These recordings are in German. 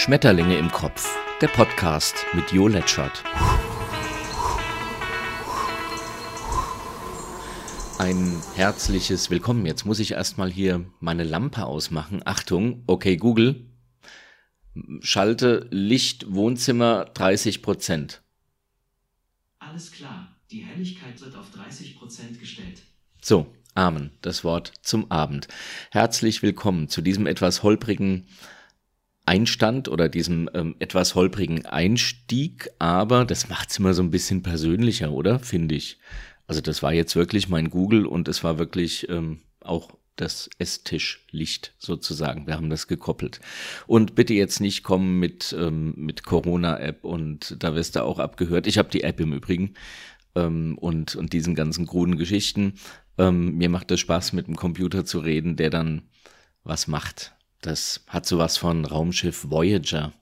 Schmetterlinge im Kopf, der Podcast mit Jo Letschert. Ein herzliches Willkommen. Jetzt muss ich erstmal hier meine Lampe ausmachen. Achtung, okay Google, schalte Licht Wohnzimmer 30 Prozent. Alles klar, die Helligkeit wird auf 30 Prozent gestellt. So, Amen, das Wort zum Abend. Herzlich willkommen zu diesem etwas holprigen Einstand oder diesem ähm, etwas holprigen Einstieg, aber das macht's immer so ein bisschen persönlicher, oder? Finde ich. Also das war jetzt wirklich mein Google und es war wirklich ähm, auch das Esstischlicht sozusagen. Wir haben das gekoppelt. Und bitte jetzt nicht kommen mit, ähm, mit Corona-App und da wirst du auch abgehört. Ich habe die App im Übrigen ähm, und, und diesen ganzen kruden Geschichten. Ähm, mir macht es Spaß, mit dem Computer zu reden, der dann was macht. Das hat sowas von Raumschiff Voyager.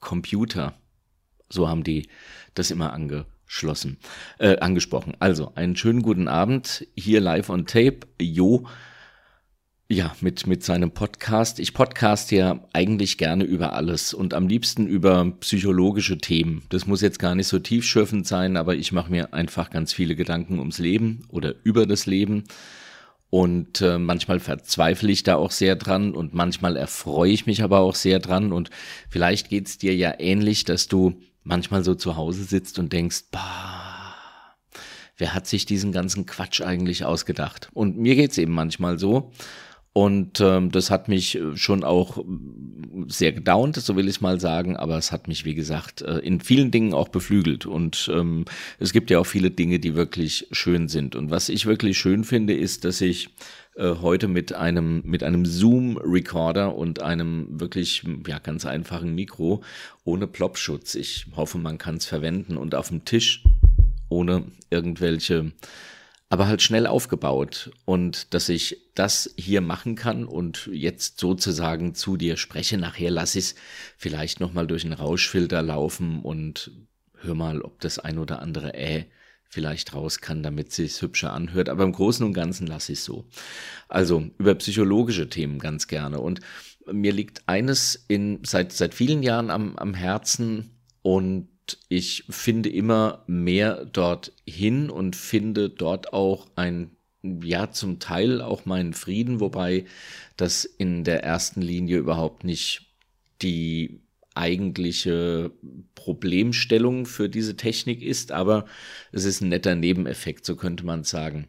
Computer. So haben die das immer angeschlossen, äh, angesprochen. Also, einen schönen guten Abend. Hier live on tape. Jo. Ja, mit, mit seinem Podcast. Ich podcast ja eigentlich gerne über alles und am liebsten über psychologische Themen. Das muss jetzt gar nicht so tiefschürfend sein, aber ich mache mir einfach ganz viele Gedanken ums Leben oder über das Leben und äh, manchmal verzweifle ich da auch sehr dran und manchmal erfreue ich mich aber auch sehr dran. Und vielleicht geht's dir ja ähnlich, dass du manchmal so zu Hause sitzt und denkst, bah, wer hat sich diesen ganzen Quatsch eigentlich ausgedacht? Und mir geht's eben manchmal so. Und ähm, das hat mich äh, schon auch äh, sehr gedaunt, so will ich mal sagen, aber es hat mich, wie gesagt, äh, in vielen Dingen auch beflügelt. Und ähm, es gibt ja auch viele Dinge, die wirklich schön sind. Und was ich wirklich schön finde, ist, dass ich äh, heute mit einem, mit einem Zoom-Recorder und einem wirklich ja, ganz einfachen Mikro ohne Plopschutz, ich hoffe, man kann es verwenden und auf dem Tisch ohne irgendwelche aber halt schnell aufgebaut und dass ich das hier machen kann und jetzt sozusagen zu dir spreche. Nachher lass ich es vielleicht nochmal durch einen Rauschfilter laufen und hör mal, ob das ein oder andere Äh vielleicht raus kann, damit es hübscher anhört. Aber im Großen und Ganzen lasse ich es so. Also über psychologische Themen ganz gerne. Und mir liegt eines in, seit, seit vielen Jahren am, am Herzen und ich finde immer mehr dort hin und finde dort auch ein, ja, zum Teil auch meinen Frieden, wobei das in der ersten Linie überhaupt nicht die eigentliche Problemstellung für diese Technik ist, aber es ist ein netter Nebeneffekt, so könnte man sagen.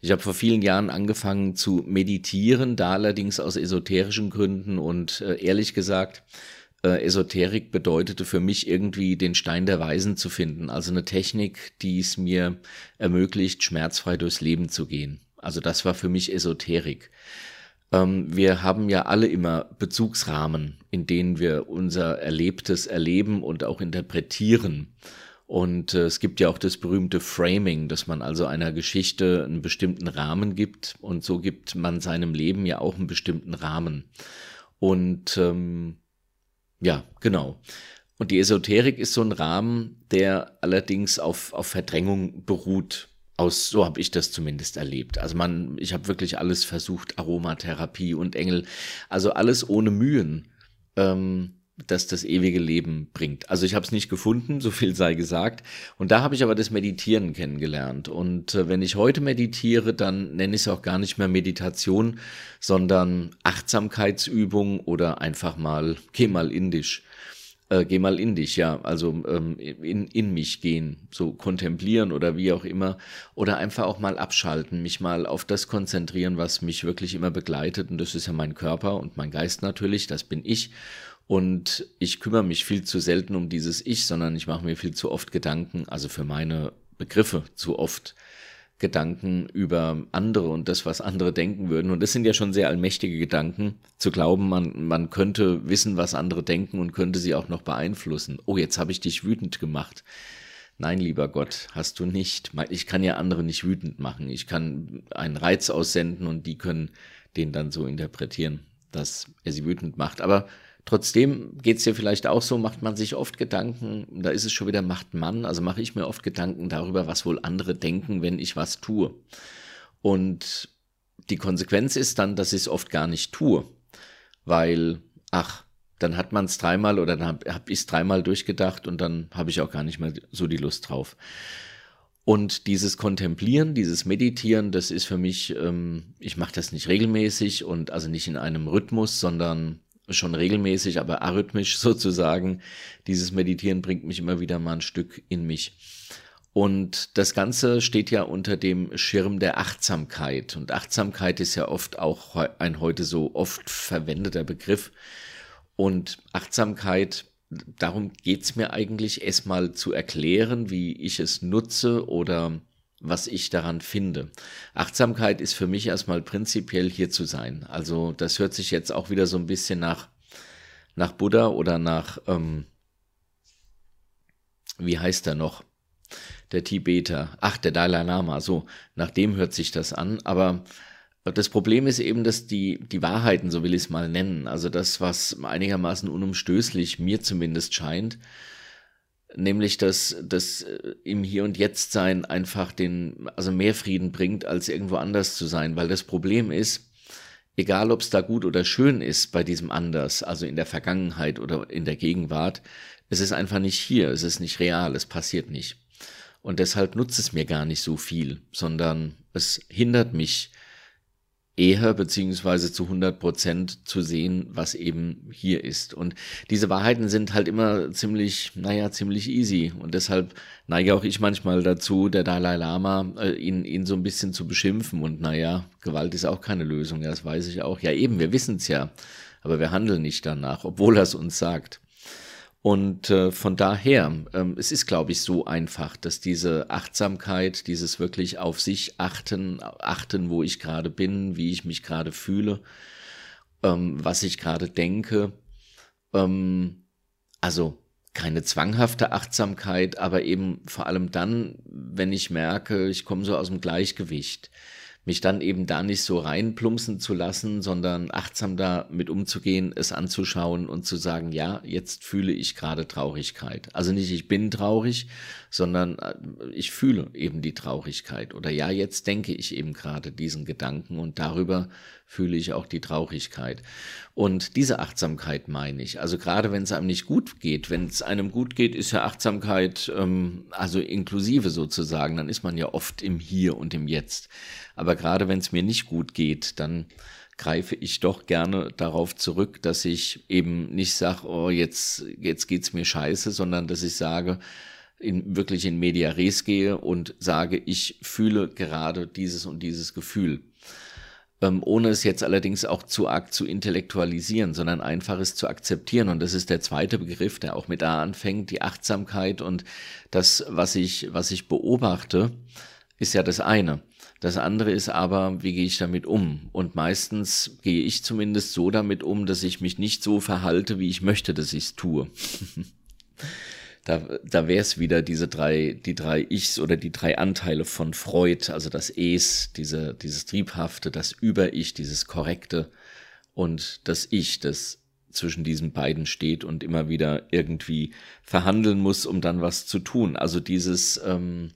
Ich habe vor vielen Jahren angefangen zu meditieren, da allerdings aus esoterischen Gründen und äh, ehrlich gesagt, äh, Esoterik bedeutete für mich irgendwie den Stein der Weisen zu finden. Also eine Technik, die es mir ermöglicht, schmerzfrei durchs Leben zu gehen. Also das war für mich Esoterik. Ähm, wir haben ja alle immer Bezugsrahmen, in denen wir unser Erlebtes erleben und auch interpretieren. Und äh, es gibt ja auch das berühmte Framing, dass man also einer Geschichte einen bestimmten Rahmen gibt und so gibt man seinem Leben ja auch einen bestimmten Rahmen. Und ähm, ja, genau. Und die Esoterik ist so ein Rahmen, der allerdings auf, auf Verdrängung beruht. Aus, so habe ich das zumindest erlebt. Also man, ich habe wirklich alles versucht, Aromatherapie und Engel, also alles ohne Mühen. Ähm, das das ewige Leben bringt. Also ich habe es nicht gefunden, so viel sei gesagt. Und da habe ich aber das Meditieren kennengelernt. Und äh, wenn ich heute meditiere, dann nenne ich es auch gar nicht mehr Meditation, sondern Achtsamkeitsübung oder einfach mal, geh mal in dich. Äh, geh mal in dich, ja, also ähm, in, in mich gehen, so kontemplieren oder wie auch immer. Oder einfach auch mal abschalten, mich mal auf das konzentrieren, was mich wirklich immer begleitet. Und das ist ja mein Körper und mein Geist natürlich, das bin ich. Und ich kümmere mich viel zu selten um dieses Ich, sondern ich mache mir viel zu oft Gedanken, also für meine Begriffe zu oft Gedanken über andere und das, was andere denken würden. Und das sind ja schon sehr allmächtige Gedanken, zu glauben, man, man könnte wissen, was andere denken und könnte sie auch noch beeinflussen. Oh, jetzt habe ich dich wütend gemacht. Nein, lieber Gott, hast du nicht. Ich kann ja andere nicht wütend machen. Ich kann einen Reiz aussenden und die können den dann so interpretieren, dass er sie wütend macht. Aber Trotzdem geht es dir vielleicht auch so, macht man sich oft Gedanken, da ist es schon wieder, macht man, also mache ich mir oft Gedanken darüber, was wohl andere denken, wenn ich was tue. Und die Konsequenz ist dann, dass ich es oft gar nicht tue, weil, ach, dann hat man es dreimal oder dann habe hab ich es dreimal durchgedacht und dann habe ich auch gar nicht mehr so die Lust drauf. Und dieses Kontemplieren, dieses Meditieren, das ist für mich, ähm, ich mache das nicht regelmäßig und also nicht in einem Rhythmus, sondern schon regelmäßig, aber arrhythmisch sozusagen. Dieses Meditieren bringt mich immer wieder mal ein Stück in mich. Und das Ganze steht ja unter dem Schirm der Achtsamkeit. Und Achtsamkeit ist ja oft auch ein heute so oft verwendeter Begriff. Und Achtsamkeit darum geht's mir eigentlich erstmal zu erklären, wie ich es nutze oder was ich daran finde. Achtsamkeit ist für mich erstmal prinzipiell hier zu sein. Also das hört sich jetzt auch wieder so ein bisschen nach, nach Buddha oder nach, ähm, wie heißt er noch? Der Tibeter. Ach, der Dalai Lama. So, nach dem hört sich das an. Aber das Problem ist eben, dass die, die Wahrheiten, so will ich es mal nennen, also das, was einigermaßen unumstößlich mir zumindest scheint, nämlich dass das äh, im Hier und Jetzt sein einfach den, also mehr Frieden bringt, als irgendwo anders zu sein, weil das Problem ist, egal ob es da gut oder schön ist bei diesem anders, also in der Vergangenheit oder in der Gegenwart, es ist einfach nicht hier, es ist nicht real, es passiert nicht. Und deshalb nutzt es mir gar nicht so viel, sondern es hindert mich, eher beziehungsweise zu 100 Prozent zu sehen, was eben hier ist. Und diese Wahrheiten sind halt immer ziemlich, naja, ziemlich easy. Und deshalb neige auch ich manchmal dazu, der Dalai Lama, äh, ihn, ihn so ein bisschen zu beschimpfen. Und naja, Gewalt ist auch keine Lösung, ja, das weiß ich auch. Ja, eben, wir wissen es ja. Aber wir handeln nicht danach, obwohl er es uns sagt. Und äh, von daher, ähm, es ist, glaube ich, so einfach, dass diese Achtsamkeit, dieses wirklich auf sich achten, achten, wo ich gerade bin, wie ich mich gerade fühle, ähm, was ich gerade denke, ähm, also keine zwanghafte Achtsamkeit, aber eben vor allem dann, wenn ich merke, ich komme so aus dem Gleichgewicht mich dann eben da nicht so reinplumpsen zu lassen, sondern achtsam da mit umzugehen, es anzuschauen und zu sagen, ja, jetzt fühle ich gerade Traurigkeit. Also nicht ich bin traurig, sondern äh, ich fühle eben die Traurigkeit. Oder ja, jetzt denke ich eben gerade diesen Gedanken und darüber fühle ich auch die Traurigkeit. Und diese Achtsamkeit meine ich. Also gerade wenn es einem nicht gut geht, wenn es einem gut geht, ist ja Achtsamkeit ähm, also inklusive sozusagen. Dann ist man ja oft im Hier und im Jetzt. Aber gerade wenn es mir nicht gut geht, dann greife ich doch gerne darauf zurück, dass ich eben nicht sage, oh, jetzt, jetzt geht's mir scheiße, sondern dass ich sage, in, wirklich in Media Res gehe und sage, ich fühle gerade dieses und dieses Gefühl. Ähm, ohne es jetzt allerdings auch zu arg zu intellektualisieren, sondern einfach es zu akzeptieren. Und das ist der zweite Begriff, der auch mit A anfängt, die Achtsamkeit und das, was ich, was ich beobachte, ist ja das eine. Das andere ist aber, wie gehe ich damit um? Und meistens gehe ich zumindest so damit um, dass ich mich nicht so verhalte, wie ich möchte, dass ich es tue. da, da wäre es wieder diese drei, die drei Ichs oder die drei Anteile von Freud, also das Es, diese, dieses Triebhafte, das Über-Ich, dieses Korrekte und das Ich, das zwischen diesen beiden steht und immer wieder irgendwie verhandeln muss, um dann was zu tun. Also dieses, ähm,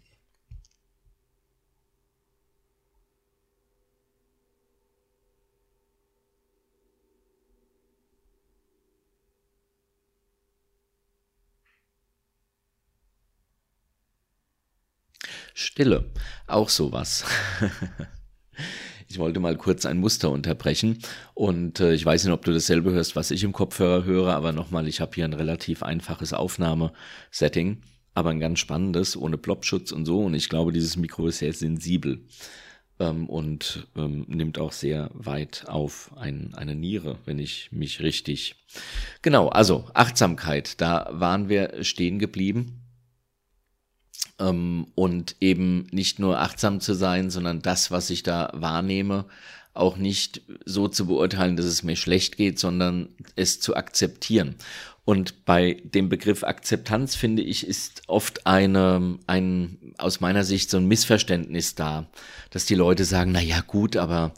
Stille, auch sowas. ich wollte mal kurz ein Muster unterbrechen und äh, ich weiß nicht, ob du dasselbe hörst, was ich im Kopfhörer höre, aber nochmal, ich habe hier ein relativ einfaches Aufnahmesetting, aber ein ganz spannendes, ohne Plopschutz und so und ich glaube, dieses Mikro ist sehr sensibel ähm, und ähm, nimmt auch sehr weit auf ein, eine Niere, wenn ich mich richtig. Genau, also Achtsamkeit, da waren wir stehen geblieben und eben nicht nur achtsam zu sein, sondern das, was ich da wahrnehme, auch nicht so zu beurteilen, dass es mir schlecht geht, sondern es zu akzeptieren. Und bei dem Begriff Akzeptanz finde ich, ist oft eine, ein, aus meiner Sicht so ein Missverständnis da, dass die Leute sagen, na ja, gut, aber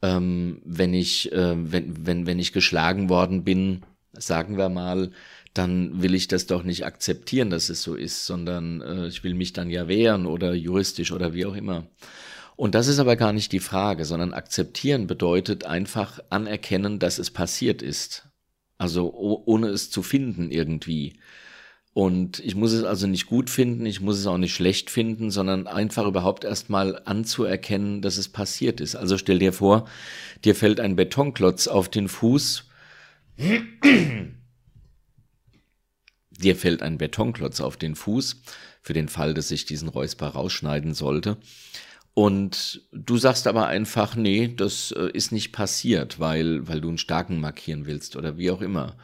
ähm, wenn ich, äh, wenn, wenn, wenn ich geschlagen worden bin, sagen wir mal, dann will ich das doch nicht akzeptieren, dass es so ist, sondern äh, ich will mich dann ja wehren oder juristisch oder wie auch immer. Und das ist aber gar nicht die Frage, sondern akzeptieren bedeutet einfach anerkennen, dass es passiert ist. Also ohne es zu finden irgendwie. Und ich muss es also nicht gut finden, ich muss es auch nicht schlecht finden, sondern einfach überhaupt erstmal anzuerkennen, dass es passiert ist. Also stell dir vor, dir fällt ein Betonklotz auf den Fuß. Dir fällt ein Betonklotz auf den Fuß, für den Fall, dass ich diesen Räusper rausschneiden sollte. Und du sagst aber einfach, nee, das äh, ist nicht passiert, weil, weil du einen Starken markieren willst oder wie auch immer.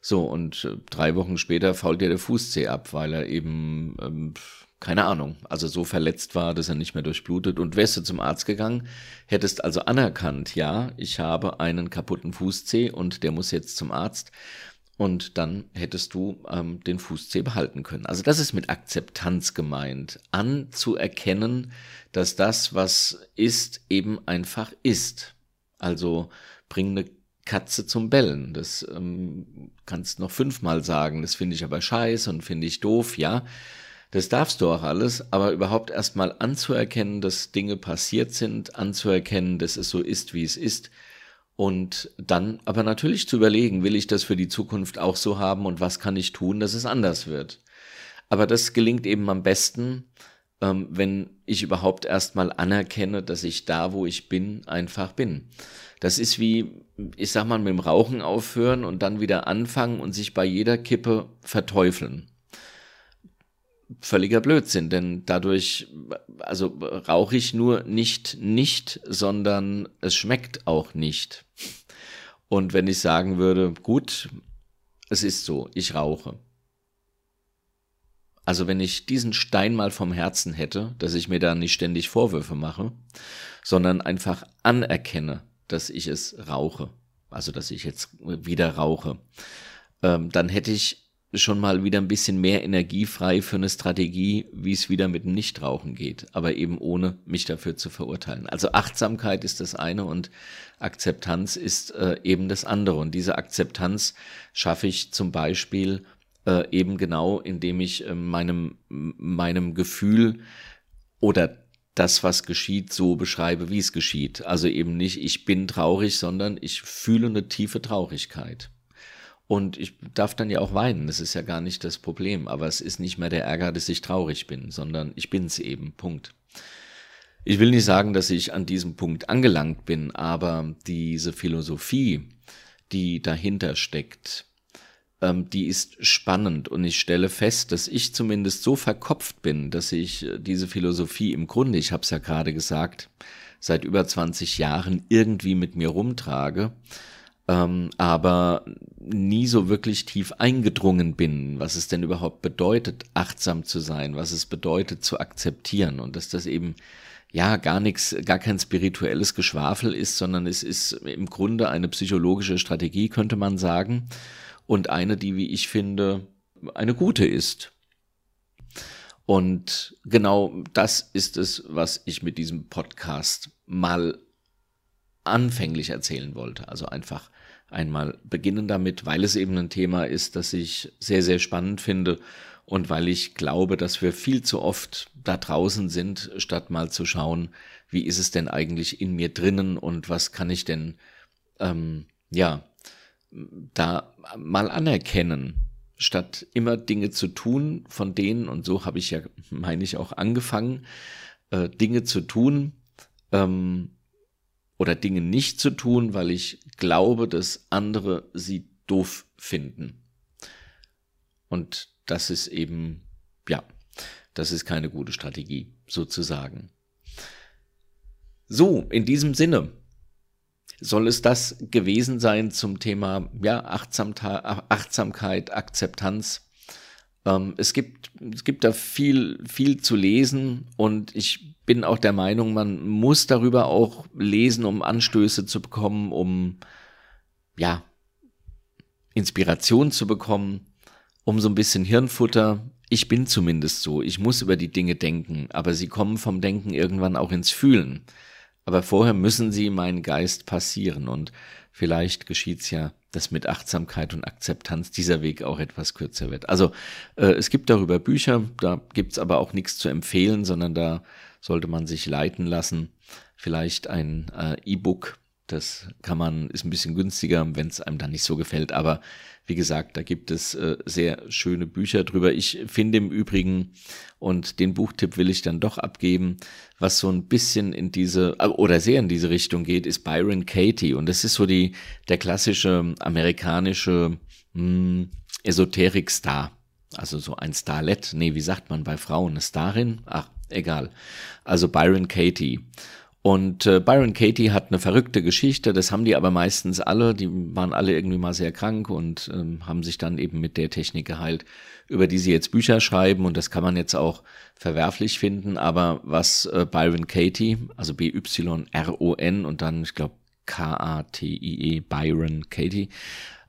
So, und äh, drei Wochen später fault dir der Fußzeh ab, weil er eben, ähm, keine Ahnung, also so verletzt war, dass er nicht mehr durchblutet. Und wärst du zum Arzt gegangen, hättest also anerkannt, ja, ich habe einen kaputten Fußzeh und der muss jetzt zum Arzt. Und dann hättest du ähm, den Fußzeh behalten können. Also das ist mit Akzeptanz gemeint. Anzuerkennen, dass das, was ist, eben einfach ist. Also bring eine Katze zum Bellen. Das ähm, kannst noch fünfmal sagen. Das finde ich aber scheiße und finde ich doof, ja. Das darfst du auch alles, aber überhaupt erstmal anzuerkennen, dass Dinge passiert sind, anzuerkennen, dass es so ist, wie es ist. Und dann aber natürlich zu überlegen, will ich das für die Zukunft auch so haben und was kann ich tun, dass es anders wird. Aber das gelingt eben am besten, ähm, wenn ich überhaupt erstmal anerkenne, dass ich da, wo ich bin, einfach bin. Das ist wie, ich sag mal, mit dem Rauchen aufhören und dann wieder anfangen und sich bei jeder Kippe verteufeln. Völliger Blödsinn, denn dadurch, also rauche ich nur nicht nicht, sondern es schmeckt auch nicht. Und wenn ich sagen würde, gut, es ist so, ich rauche. Also wenn ich diesen Stein mal vom Herzen hätte, dass ich mir da nicht ständig Vorwürfe mache, sondern einfach anerkenne, dass ich es rauche, also dass ich jetzt wieder rauche, ähm, dann hätte ich schon mal wieder ein bisschen mehr Energie frei für eine Strategie, wie es wieder mit dem Nichtrauchen geht, aber eben ohne mich dafür zu verurteilen. Also Achtsamkeit ist das eine und Akzeptanz ist äh, eben das andere. Und diese Akzeptanz schaffe ich zum Beispiel äh, eben genau, indem ich äh, meinem, meinem Gefühl oder das, was geschieht, so beschreibe, wie es geschieht. Also eben nicht, ich bin traurig, sondern ich fühle eine tiefe Traurigkeit. Und ich darf dann ja auch weinen, das ist ja gar nicht das Problem, aber es ist nicht mehr der Ärger, dass ich traurig bin, sondern ich bin's eben, Punkt. Ich will nicht sagen, dass ich an diesem Punkt angelangt bin, aber diese Philosophie, die dahinter steckt, ähm, die ist spannend. Und ich stelle fest, dass ich zumindest so verkopft bin, dass ich äh, diese Philosophie im Grunde, ich habe es ja gerade gesagt, seit über 20 Jahren irgendwie mit mir rumtrage, ähm, aber nie so wirklich tief eingedrungen bin, was es denn überhaupt bedeutet, achtsam zu sein, was es bedeutet zu akzeptieren und dass das eben ja gar nichts, gar kein spirituelles Geschwafel ist, sondern es ist im Grunde eine psychologische Strategie, könnte man sagen und eine, die, wie ich finde, eine gute ist. Und genau das ist es, was ich mit diesem Podcast mal anfänglich erzählen wollte. Also einfach einmal beginnen damit, weil es eben ein Thema ist, das ich sehr, sehr spannend finde und weil ich glaube, dass wir viel zu oft da draußen sind, statt mal zu schauen, wie ist es denn eigentlich in mir drinnen und was kann ich denn, ähm, ja, da mal anerkennen, statt immer Dinge zu tun, von denen, und so habe ich ja, meine ich, auch angefangen, äh, Dinge zu tun ähm, oder Dinge nicht zu tun, weil ich glaube, dass andere sie doof finden. Und das ist eben, ja, das ist keine gute Strategie, sozusagen. So, in diesem Sinne, soll es das gewesen sein zum Thema ja, Achtsamkeit, Akzeptanz. Ähm, es, gibt, es gibt da viel, viel zu lesen und ich bin auch der Meinung, man muss darüber auch lesen, um Anstöße zu bekommen, um ja, Inspiration zu bekommen, um so ein bisschen Hirnfutter. Ich bin zumindest so. Ich muss über die Dinge denken, aber sie kommen vom Denken irgendwann auch ins Fühlen. Aber vorher müssen sie meinen Geist passieren und vielleicht geschieht's ja, dass mit Achtsamkeit und Akzeptanz dieser Weg auch etwas kürzer wird. Also äh, es gibt darüber Bücher, da gibt's aber auch nichts zu empfehlen, sondern da sollte man sich leiten lassen. Vielleicht ein äh, E-Book, Das kann man, ist ein bisschen günstiger, wenn es einem dann nicht so gefällt. Aber wie gesagt, da gibt es äh, sehr schöne Bücher drüber. Ich finde im Übrigen, und den Buchtipp will ich dann doch abgeben, was so ein bisschen in diese, äh, oder sehr in diese Richtung geht, ist Byron Katie. Und das ist so die, der klassische amerikanische mh, Esoterik-Star. Also so ein Starlet. Nee, wie sagt man bei Frauen? Eine Starin? Ach, egal. Also Byron Katie. Und äh, Byron Katie hat eine verrückte Geschichte, das haben die aber meistens alle, die waren alle irgendwie mal sehr krank und ähm, haben sich dann eben mit der Technik geheilt, über die sie jetzt Bücher schreiben und das kann man jetzt auch verwerflich finden, aber was äh, Byron Katie, also B-Y-R-O-N und dann, ich glaube, K-A-T-I-E, Byron Katie,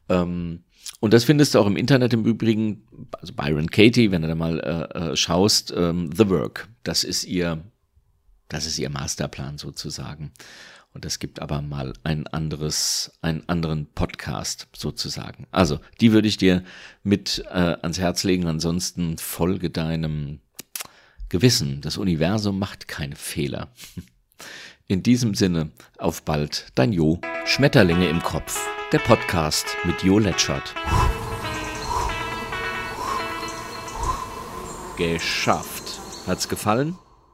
ähm, und das findest du auch im Internet im Übrigen, also Byron Katie, wenn du da mal äh, äh, schaust, ähm, The Work, das ist ihr das ist ihr Masterplan sozusagen. Und es gibt aber mal ein anderes, einen anderen Podcast sozusagen. Also, die würde ich dir mit äh, ans Herz legen. Ansonsten folge deinem Gewissen. Das Universum macht keine Fehler. In diesem Sinne, auf bald, dein Jo. Schmetterlinge im Kopf. Der Podcast mit Jo Letschert. Geschafft. Hat's gefallen?